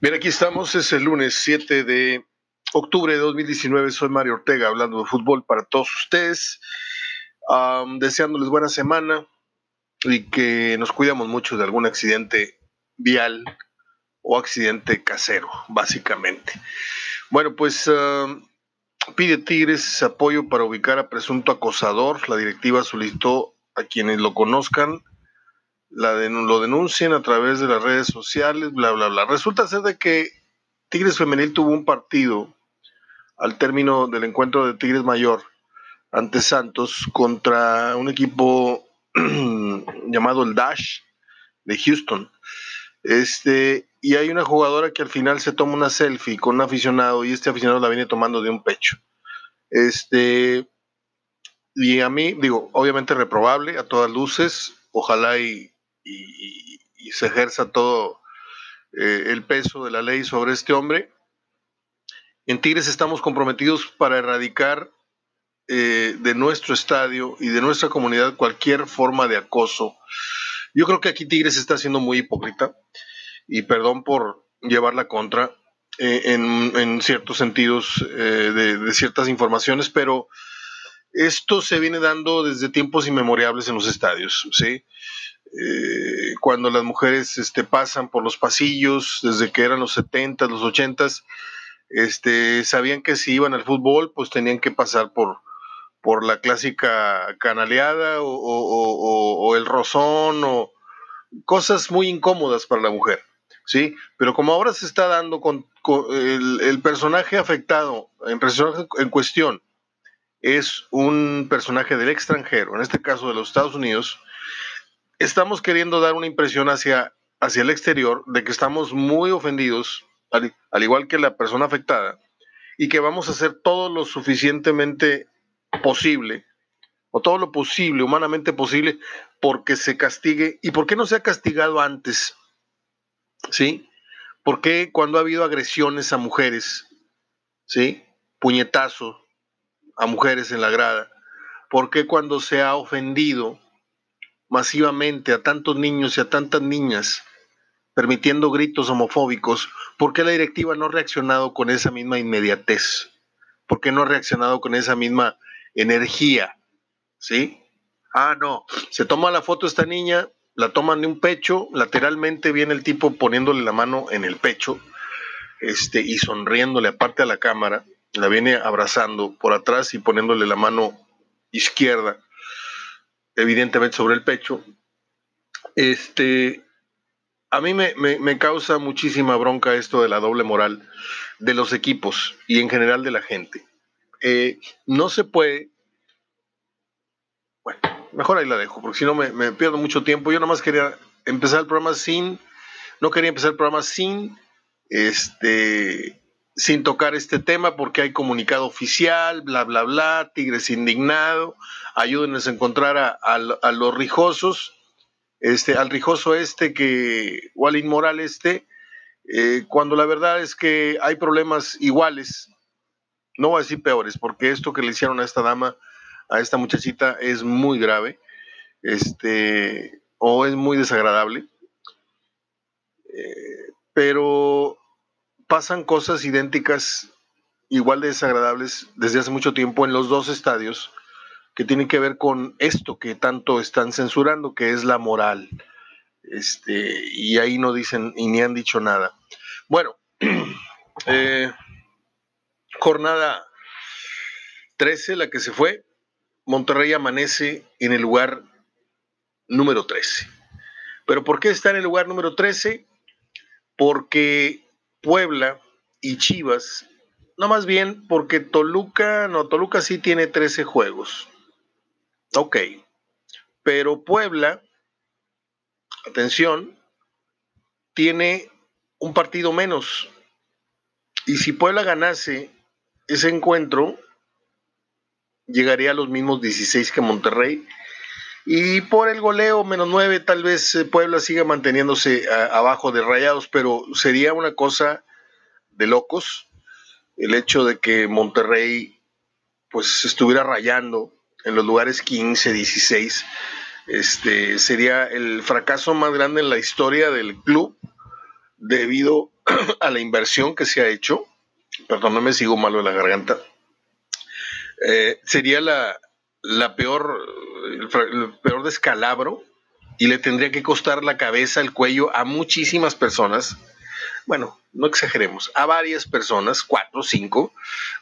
Bien, aquí estamos, es el lunes 7 de octubre de 2019. Soy Mario Ortega hablando de fútbol para todos ustedes, deseándoles buena semana y que nos cuidamos mucho de algún accidente vial o accidente casero, básicamente. Bueno, pues pide Tigres apoyo para ubicar a presunto acosador. La directiva solicitó a quienes lo conozcan la lo denuncien a través de las redes sociales, bla, bla, bla. Resulta ser de que Tigres Femenil tuvo un partido al término del encuentro de Tigres Mayor ante Santos contra un equipo llamado el Dash de Houston. Este, y hay una jugadora que al final se toma una selfie con un aficionado y este aficionado la viene tomando de un pecho. Este, y a mí, digo, obviamente reprobable a todas luces, ojalá y y, se ejerza todo eh, el peso de la ley sobre este hombre. En Tigres estamos comprometidos para erradicar eh, de nuestro estadio y de nuestra comunidad cualquier forma de acoso. Yo creo que aquí Tigres está siendo muy hipócrita y perdón por llevar la contra eh, en, ciertos sentidos de, de, ciertas informaciones, pero esto se viene dando desde tiempos inmemorables en los estadios, ¿sí? Eh, cuando las mujeres este, pasan por los pasillos, desde que eran los 70, los 80, este, sabían que si iban al fútbol, pues tenían que pasar por, por la clásica canaleada o, el rozón o cosas muy incómodas para la mujer, ¿sí? Pero como ahora se está dando con, el, personaje afectado, en, en cuestión, es un personaje del extranjero, en este caso de los Estados Unidos, estamos queriendo dar una impresión hacia, hacia el exterior de que estamos muy ofendidos, al, igual que la persona afectada, y que vamos a hacer todo lo suficientemente posible, o todo lo posible, humanamente posible, porque se castigue. ¿Y por qué no se ha castigado antes? ¿Sí? ¿Por qué cuando ha habido agresiones a mujeres, ¿sí? Puñetazo a mujeres en la grada. ¿Por qué cuando se ha ofendido masivamente a tantos niños y a tantas niñas, permitiendo gritos homofóbicos, ¿por qué la directiva no ha reaccionado con esa misma inmediatez? ¿Por qué no ha reaccionado con esa misma energía? ¿Sí? Ah, no, se toma la foto esta niña, la toman de un pecho, lateralmente viene el tipo poniéndole la mano en el pecho este, y sonriéndole aparte a la cámara, la viene abrazando por atrás y poniéndole la mano izquierda evidentemente sobre el pecho. Este, a mí me, causa muchísima bronca esto de la doble moral de los equipos y en general de la gente. Eh, no se puede, bueno, mejor ahí la dejo, porque si no me, me, pierdo mucho tiempo. Yo nada más quería empezar el programa sin, no quería empezar el programa sin, este, sin tocar este tema porque hay comunicado oficial, bla, bla, bla, Tigres indignado, ayúdenos a encontrar a, los rijosos, este, al rijoso este que, o al inmoral este, eh, cuando la verdad es que hay problemas iguales, no voy a decir peores, porque esto que le hicieron a esta dama, a esta muchachita, es muy grave, este, o es muy desagradable, eh, pero pasan cosas idénticas, igual de desagradables, desde hace mucho tiempo en los dos estadios, que tienen que ver con esto que tanto están censurando, que es la moral. Este, y ahí no dicen y ni han dicho nada. Bueno, eh, jornada 13, la que se fue, Monterrey amanece en el lugar número 13. ¿Pero por qué está en el lugar número 13? Porque Puebla y Chivas, no más bien porque Toluca, no, Toluca sí tiene 13 juegos. Ok, pero Puebla, atención, tiene un partido menos. Y si Puebla ganase ese encuentro, llegaría a los mismos 16 que Monterrey. Y por el goleo menos 9, tal vez eh, Puebla siga manteniéndose abajo de rayados, pero sería una cosa de locos el hecho de que Monterrey pues estuviera rayando en los lugares 15, 16. Este sería el fracaso más grande en la historia del club debido a la inversión que se ha hecho, perdón, no me sigo malo de la garganta, eh, sería la, la peor, el, peor descalabro y le tendría que costar la cabeza, el cuello a muchísimas personas. Bueno, no exageremos, a varias personas, cuatro, cinco,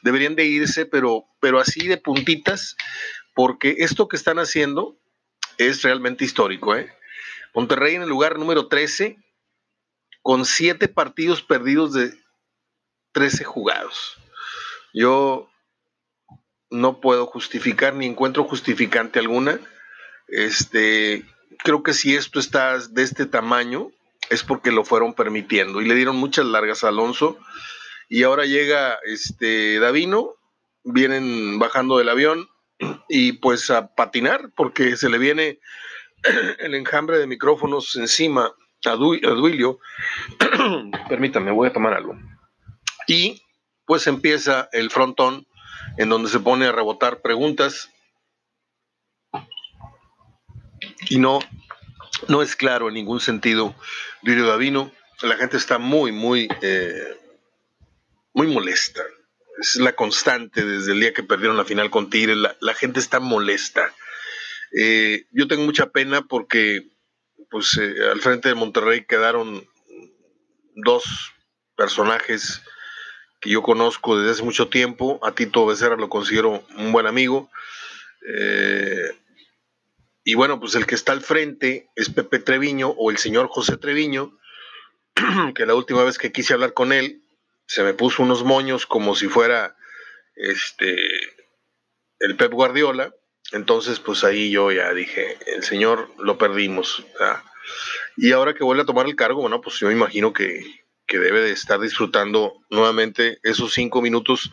deberían de irse, pero, pero así de puntitas, porque esto que están haciendo es realmente histórico. ¿eh? Monterrey en el lugar número 13, con siete partidos perdidos de 13 jugados. Yo no puedo justificar ni encuentro justificante alguna. Este, creo que si esto está de este tamaño es porque lo fueron permitiendo y le dieron muchas largas a Alonso y ahora llega este Davino, vienen bajando del avión y pues a patinar porque se le viene el enjambre de micrófonos encima a, Duilio. Permítame, voy a tomar algo. Y pues empieza el frontón en donde se pone a rebotar preguntas y no, no es claro en ningún sentido Duilio Davino. La gente está muy, muy, eh, muy molesta. Es la constante desde el día que perdieron la final con Tigres. La, gente está molesta. Eh, yo tengo mucha pena porque pues, eh, al frente de Monterrey quedaron dos personajes que yo conozco desde hace mucho tiempo. A Tito Becerra lo considero un buen amigo. Y bueno, pues el que está al frente es Pepe Treviño o el señor José Treviño, que la última vez que quise hablar con él, se me puso unos moños como si fuera este el Pep Guardiola. Entonces, pues ahí yo ya dije, el señor lo perdimos. Y ahora que vuelve a tomar el cargo, bueno, pues yo me imagino que, debe de estar disfrutando nuevamente esos cinco minutos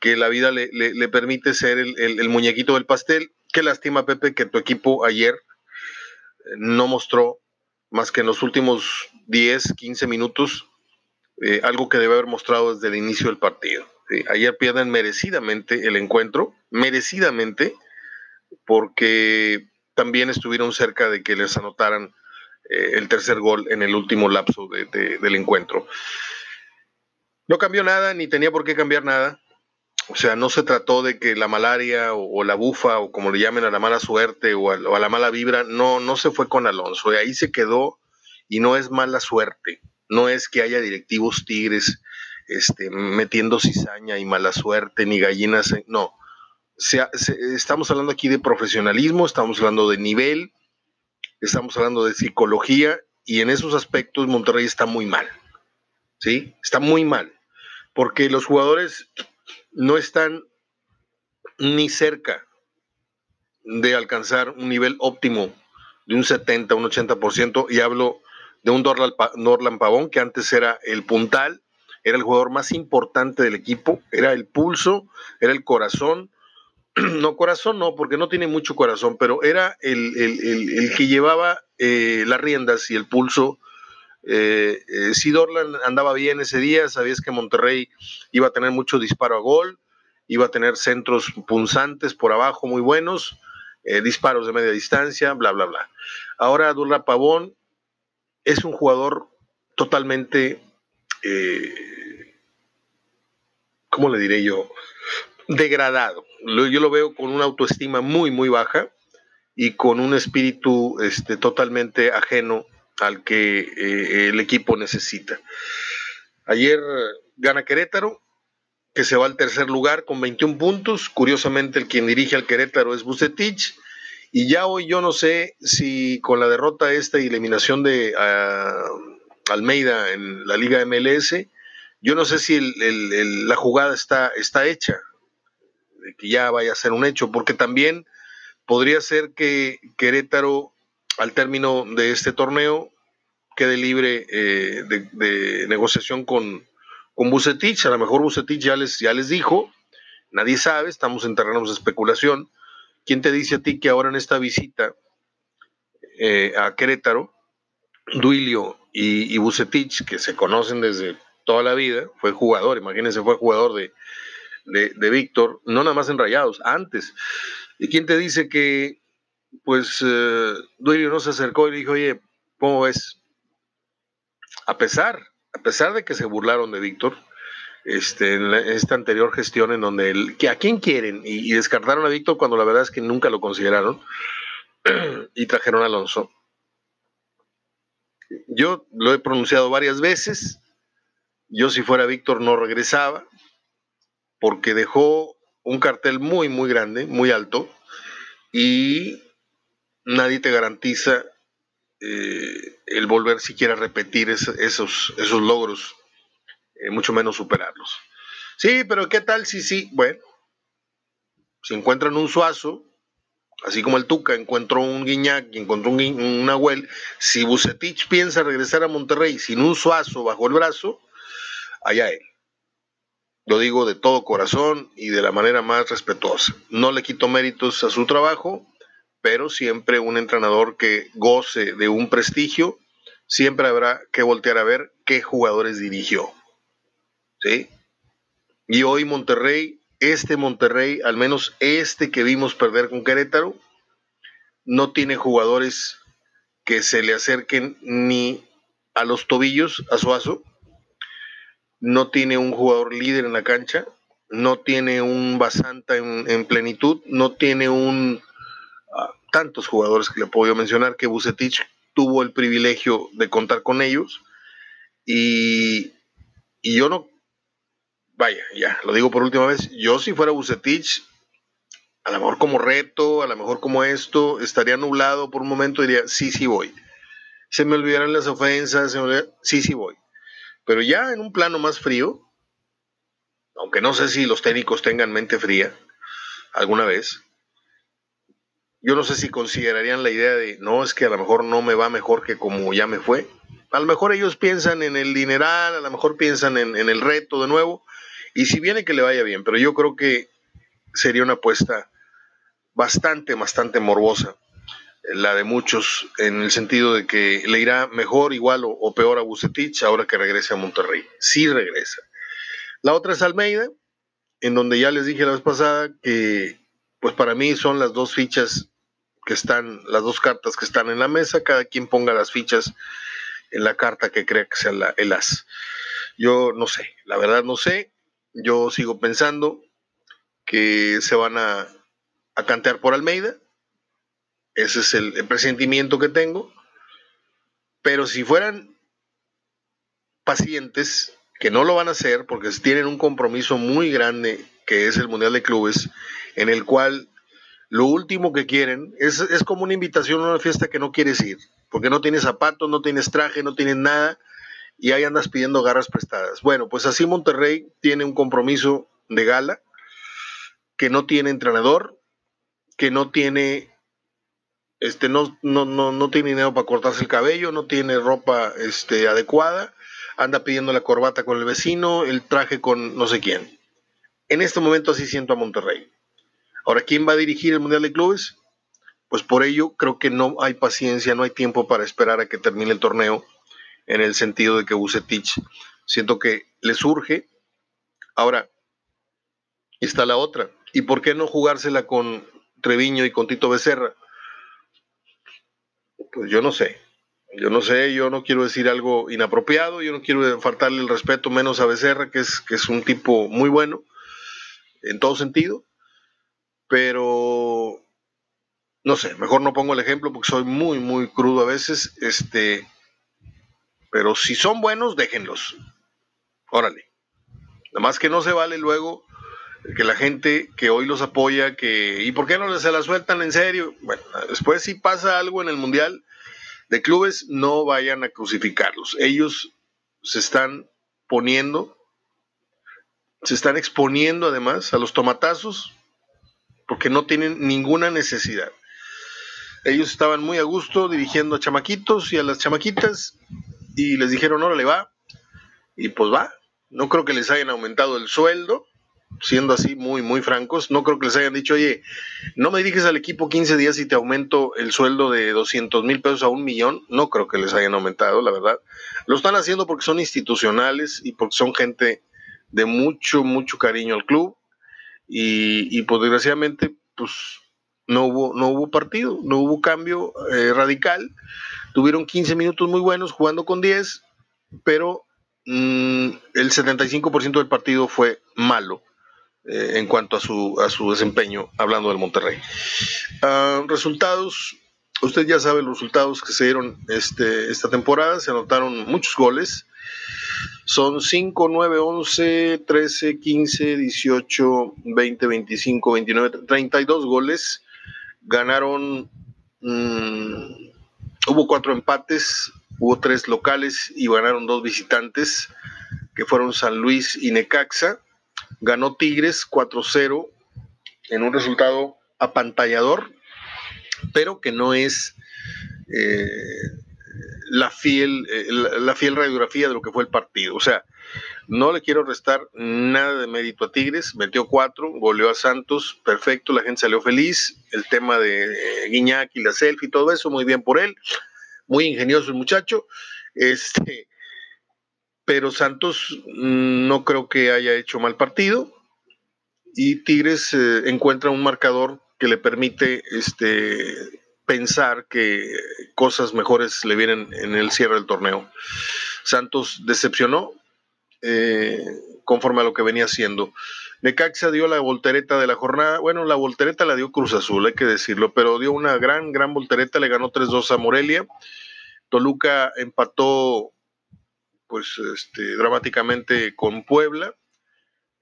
que la vida le, permite ser el muñequito del pastel Qué lástima, Pepe, que tu equipo ayer eh, no mostró más que en los últimos 10, 15 minutos eh, algo que debe haber mostrado desde el inicio del partido. Ayer pierden merecidamente el encuentro, merecidamente, porque también estuvieron cerca de que les anotaran eh, el tercer gol en el último lapso del encuentro. No cambió nada, ni tenía por qué cambiar nada. O sea, no se trató de que la malaria o, la bufa o como le llamen a la mala suerte o a, la mala vibra, no, no se fue con Alonso. ahí se quedó y no es mala suerte. No es que haya directivos tigres este, metiendo cizaña y mala suerte ni gallinas. No. estamos hablando aquí de profesionalismo, estamos hablando de nivel, estamos hablando de psicología y en esos aspectos Monterrey está muy mal. ¿Sí? Está muy mal. Porque los jugadores no están ni cerca de alcanzar un nivel óptimo de un 70, un 80%, y hablo de un Norland Pavón, que antes era el puntal, era el jugador más importante del equipo, era el pulso, era el corazón, no corazón no, porque no tiene mucho corazón, pero era el, que llevaba eh, las riendas y el pulso eh, eh, si Dorlan andaba bien ese día, sabías que Monterrey iba a tener mucho disparo a gol, iba a tener centros punzantes por abajo muy buenos, disparos de media distancia, bla, bla, bla. Ahora Durla Pavón es un jugador totalmente, ¿cómo le diré yo? Degradado. Yo lo veo con una autoestima muy, muy baja y con un espíritu este, totalmente ajeno al que eh, el equipo necesita. Ayer gana Querétaro, que se va al tercer lugar con 21 puntos. Curiosamente, el quien dirige al Querétaro es Bucetich. Y ya hoy yo no sé si con la derrota esta y eliminación de Almeida en la Liga MLS, yo no sé si la jugada está, está hecha, que ya vaya a ser un hecho, porque también podría ser que Querétaro al término de este torneo quede libre eh, de, negociación con, con Bucetich. A lo mejor Bucetich ya les, ya les dijo, nadie sabe, estamos en de especulación. ¿Quién te dice a ti que ahora en esta visita eh, a Querétaro, Duilio y, y que se conocen desde toda la vida, fue jugador, imagínense, fue jugador de, de, Víctor, no nada más en Rayados, antes. ¿Y quién te dice que pues Duilio no se acercó y dijo, oye, ¿cómo ves? A pesar a pesar de que se burlaron de Víctor, este, en, esta anterior gestión en donde el, que a quién quieren y, descartaron a Víctor cuando la verdad es que nunca lo consideraron y trajeron a Alonso. Yo lo he pronunciado varias veces. Yo si fuera Víctor no regresaba porque dejó un cartel muy, muy grande, muy alto y nadie te garantiza eh, el volver siquiera a repetir esos, esos logros eh, mucho menos superarlos. Sí, pero ¿qué tal si sí? Bueno, si encuentran un suazo, así como el Tuca encontró un Guiñac y encontró un, un si Bucetich piensa regresar a Monterrey sin un suazo bajo el brazo, allá él. Lo digo de todo corazón y de la manera más respetuosa. No le quito méritos a su trabajo, pero siempre un entrenador que goce de un prestigio, siempre habrá que voltear a ver qué jugadores dirigió. ¿sí? Y hoy Monterrey, este Monterrey, al menos este que vimos perder con Querétaro, no tiene jugadores que se le acerquen ni a los tobillos a Suazo, no tiene un jugador líder en la cancha, no tiene un Basanta en, plenitud, no tiene un ah, tantos jugadores que le puedo mencionar que Bucetich tuvo el privilegio de contar con ellos y, y yo no vaya, ya, lo digo por última vez, yo si fuera Bucetich, a lo mejor como reto, a lo mejor como esto, estaría nublado por un momento y diría, sí, sí voy. Se me olvidaran las ofensas, sí, sí voy. Pero ya en un plano más frío, aunque no sé si los técnicos tengan mente fría alguna vez, yo no sé si considerarían la idea de, no, es que a lo mejor no me va mejor que como ya me fue. A lo mejor ellos piensan en el dineral, a lo mejor piensan en, en el reto de nuevo, y si viene que le vaya bien, pero yo creo que sería una apuesta bastante, bastante morbosa, la de muchos, en el sentido de que le irá mejor, igual o, peor a Bucetich ahora que regrese a Monterrey. Sí regresa. La otra es Almeida, en donde ya les dije la vez pasada que, pues para mí son las dos fichas que están, las dos cartas que están en la mesa, cada quien ponga las fichas en la carta que crea que sea el as. Yo no sé, la verdad no sé, yo sigo pensando que se van a, cantear por Almeida. Ese es el, presentimiento que tengo. Pero si fueran pacientes, que no lo van a hacer porque tienen un compromiso muy grande que es el Mundial de Clubes, en el cual lo último que quieren es, es, como una invitación a una fiesta que no quieres ir, porque no tienes zapatos, no tienes traje, no tienes nada, y ahí andas pidiendo garras prestadas. Bueno, pues así Monterrey tiene un compromiso de gala, que no tiene entrenador, que no tiene este no, no, no, no tiene dinero para cortarse el cabello, no tiene ropa este, adecuada, anda pidiendo la corbata con el vecino, el traje con no sé quién. En este momento así siento a Monterrey. Ahora, ¿quién va a dirigir el Mundial de Clubes? Pues por ello creo que no hay paciencia, no hay tiempo para esperar a que termine el torneo en el sentido de que Bucetich siento que le surge. Ahora, está la otra. ¿Y por qué no jugársela con Treviño y con Tito Becerra? Pues yo no sé. Yo no sé, yo no quiero decir algo inapropiado, yo no quiero faltarle el respeto menos a Becerra, que es, que es un tipo muy bueno en todo sentido, pero no sé, mejor no pongo el ejemplo porque soy muy, muy crudo a veces. Este, pero si son buenos, déjenlos. Órale. Nada más que no se vale luego que la gente que hoy los apoya, que ¿y por qué no se la sueltan en serio? Bueno, después si pasa algo en el Mundial de Clubes, no vayan a crucificarlos. Ellos se están poniendo, se están exponiendo además a los tomatazos porque no tienen ninguna necesidad. Ellos estaban muy a gusto dirigiendo a chamaquitos y a las chamaquitas y les dijeron, no, le va. Y pues va. No creo que les hayan aumentado el sueldo, siendo así muy, muy francos. No creo que les hayan dicho, oye, no me diriges al equipo 15 días y te aumento el sueldo de 200 mil pesos a un millón. No creo que les hayan aumentado, la verdad. Lo están haciendo porque son institucionales y porque son gente de mucho, mucho cariño al club. Y, pues desgraciadamente, pues no hubo, no hubo partido, no hubo cambio eh, radical. Tuvieron 15 minutos muy buenos jugando con 10, pero mm, el 75% del partido fue malo eh, en cuanto a su, a su desempeño, hablando del Monterrey. Ah, resultados, usted ya sabe los resultados que se dieron este, esta temporada, se anotaron muchos goles. Son 5, 9, 11, 13, 15, 18, 20, 25, 29, 32 goles. Ganaron, mmm, hubo cuatro empates, hubo tres locales y ganaron dos visitantes, que fueron San Luis y Necaxa. Ganó Tigres 4-0 en un resultado apantallador, pero que no es eh, la, fiel, eh, la, fiel radiografía de lo que fue el partido. O sea, no le quiero restar nada de mérito a Tigres, metió cuatro, goleó a Santos, perfecto, la gente salió feliz, el tema de eh, Guiñac y la selfie y todo eso, muy bien por él, muy ingenioso el muchacho, este, pero Santos mm, no creo que haya hecho mal partido y Tigres eh, encuentra un marcador que le permite este, pensar que cosas mejores le vienen en el cierre del torneo. Santos decepcionó eh, conforme a lo que venía haciendo. Necaxa dio la voltereta de la jornada. Bueno, la voltereta la dio Cruz Azul, hay que decirlo, pero dio una gran, gran voltereta. Le ganó 3-2 a Morelia. Toluca empató pues este, dramáticamente con Puebla.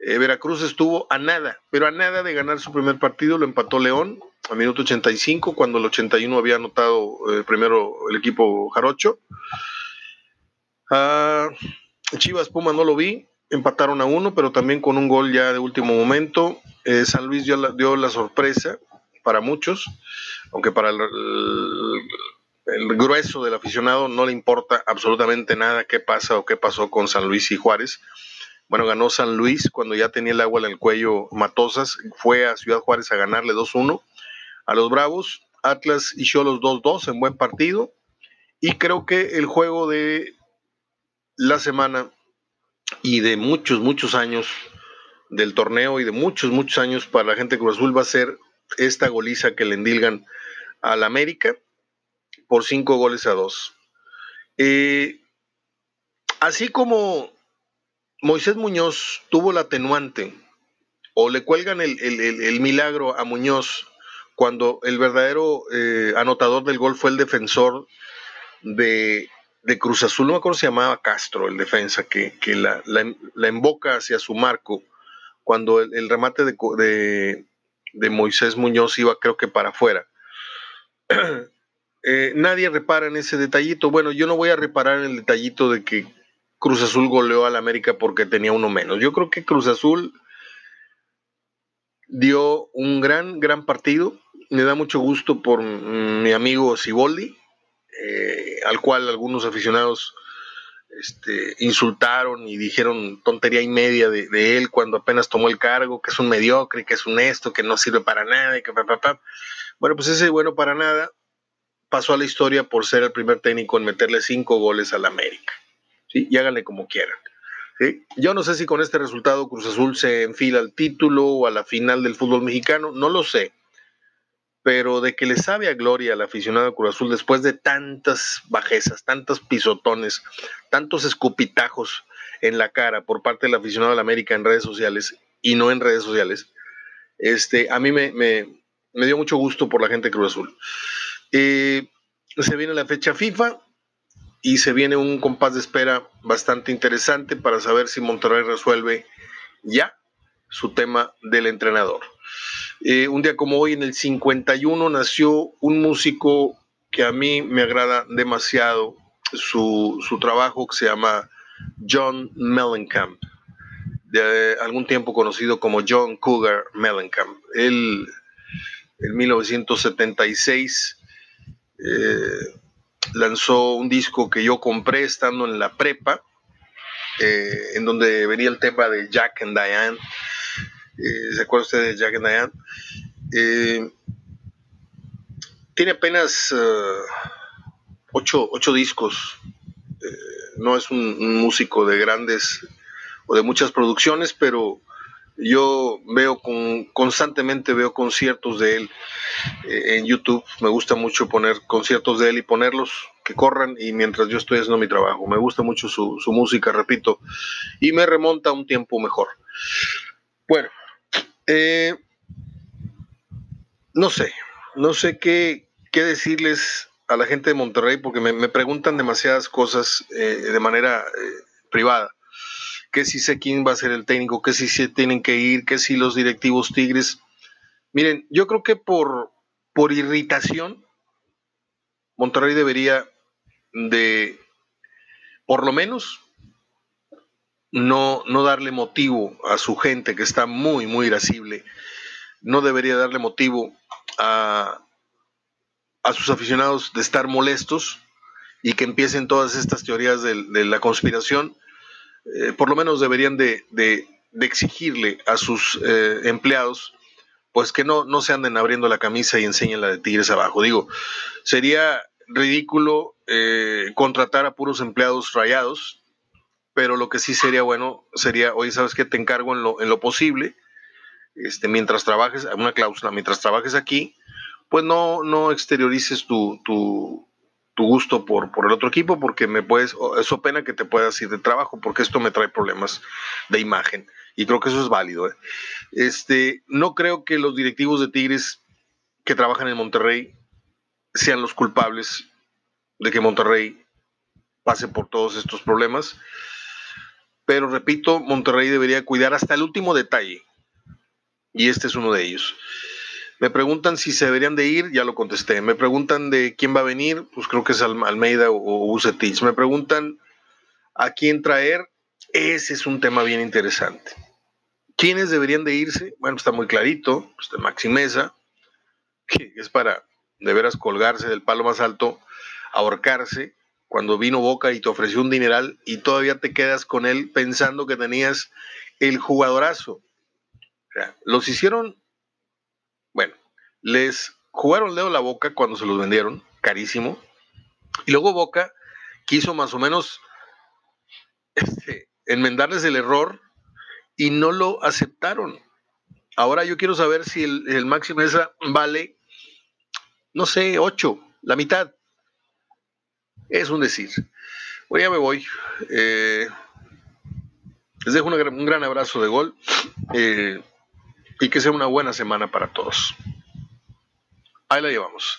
Eh, Veracruz estuvo a nada, pero a nada de ganar su primer partido, lo empató León a minuto 85, cuando el 81 había anotado eh, primero el equipo Jarocho. Ah, Chivas Puma no lo vi, empataron a uno, pero también con un gol ya de último momento. Eh, San Luis dio la, dio la, sorpresa para muchos, aunque para el el grueso del aficionado no le importa absolutamente nada qué pasa o qué pasó con San Luis y Juárez. Bueno, ganó San Luis cuando ya tenía el agua en el cuello Matosas, fue a Ciudad Juárez a ganarle 2-1 a los Bravos, Atlas y los 2-2 en buen partido y creo que el juego de la semana y de muchos, muchos años del torneo y de muchos, muchos años para la gente de Cruz Azul va a ser esta goliza que le endilgan al América por cinco goles a dos. Eh, así como Moisés Muñoz tuvo la atenuante, o le cuelgan el, milagro a Muñoz cuando el verdadero eh, anotador del gol fue el defensor de, Cruz Azul, no me acuerdo si se llamaba Castro, el defensa, que, la, la, emboca hacia su marco cuando el, remate de, de, Moisés Muñoz iba creo que para afuera. Eh, nadie repara en ese detallito. Bueno, yo no voy a reparar en el detallito de que Cruz Azul goleó al América porque tenía uno menos. Yo creo que Cruz Azul dio un gran, gran partido. Me da mucho gusto por mi amigo Siboldi, eh, al cual algunos aficionados este, insultaron y dijeron tontería y media de, él cuando apenas tomó el cargo, que es un mediocre, que es un esto, que no sirve para nada, que Bueno, pues ese bueno para nada pasó a la historia por ser el primer técnico en meterle cinco goles al América. Y háganle como quieran. Yo no sé si con este resultado Cruz Azul se enfila al título o a la final del fútbol mexicano, no lo sé. Pero de que le sabe a gloria al aficionado Cruz Azul después de tantas bajezas, tantos pisotones, tantos escupitajos en la cara por parte del aficionado la América en redes sociales y no en redes sociales, este, a mí me, me, me dio mucho gusto por la gente de Cruz Azul. Eh, se viene la fecha FIFA y se viene un compás de espera bastante interesante para saber si Monterrey resuelve ya su tema del entrenador. Eh, un día como hoy, en el 51, nació un músico que a mí me agrada demasiado su, trabajo, que se llama John Mellencamp, de algún tiempo conocido como John Cougar Mellencamp. Él, en 1976, eh, lanzó un disco que yo compré estando en la prepa, eh, en donde venía el tema de Jack and Diane. Eh, ¿Se acuerda usted de Jack and Diane? tiene apenas ocho, discos. no es un, músico de grandes o de muchas producciones, pero yo veo con, constantemente veo conciertos de él eh, en YouTube. Me gusta mucho poner conciertos de él y ponerlos, que corran y mientras yo estoy haciendo mi trabajo. Me gusta mucho su, música, repito, y me remonta a un tiempo mejor. Bueno, eh, no sé, no sé qué, qué, decirles a la gente de Monterrey porque me, me preguntan demasiadas cosas eh, de manera eh, privada. Que si sé quién va a ser el técnico, que si se tienen que ir, que si los directivos Tigres. Miren, yo creo que por, por irritación, Monterrey debería de, por lo menos, no, no darle motivo a su gente que está muy, muy irascible, no debería darle motivo a, a sus aficionados de estar molestos y que empiecen todas estas teorías de, la conspiración, eh, por lo menos deberían de, de, exigirle a sus eh, empleados pues que no, no se anden abriendo la camisa y enseñen la de Tigres abajo. Digo, sería ridículo eh, contratar a puros empleados rayados, pero lo que sí sería bueno sería, oye, ¿sabes qué? Te encargo en lo, en lo posible, este, mientras trabajes, una cláusula, mientras trabajes aquí, pues no, no exteriorices tu, tu, tu gusto por, por el otro equipo, porque me puedes, eso pena que te puedas ir de trabajo, porque esto me trae problemas de imagen. Y creo que eso es válido. ¿eh? Este, no creo que los directivos de Tigres que trabajan en Monterrey sean los culpables de que Monterrey pase por todos estos problemas. Pero repito, Monterrey debería cuidar hasta el último detalle. Y este es uno de ellos. Me preguntan si se deberían de ir, ya lo contesté. Me preguntan de quién va a venir, pues creo que es Almeida o Bucetich. Me preguntan a quién traer, ese es un tema bien interesante. ¿Quiénes deberían de irse? Bueno, está muy clarito, de Maxi que es para de veras colgarse del palo más alto, ahorcarse, cuando vino Boca y te ofreció un dineral y todavía te quedas con él pensando que tenías el jugadorazo. los hicieron, les jugaron dedo la boca cuando se los vendieron, carísimo. Y luego Boca quiso más o menos este, enmendarles el error y no lo aceptaron. Ahora yo quiero saber si el, el máximo esa vale, no sé, 8, la mitad es un decir. Hoy ya me voy. Eh, les dejo un gran abrazo de gol eh, y que sea una buena semana para todos. Ahí la llevamos.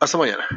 Hasta mañana.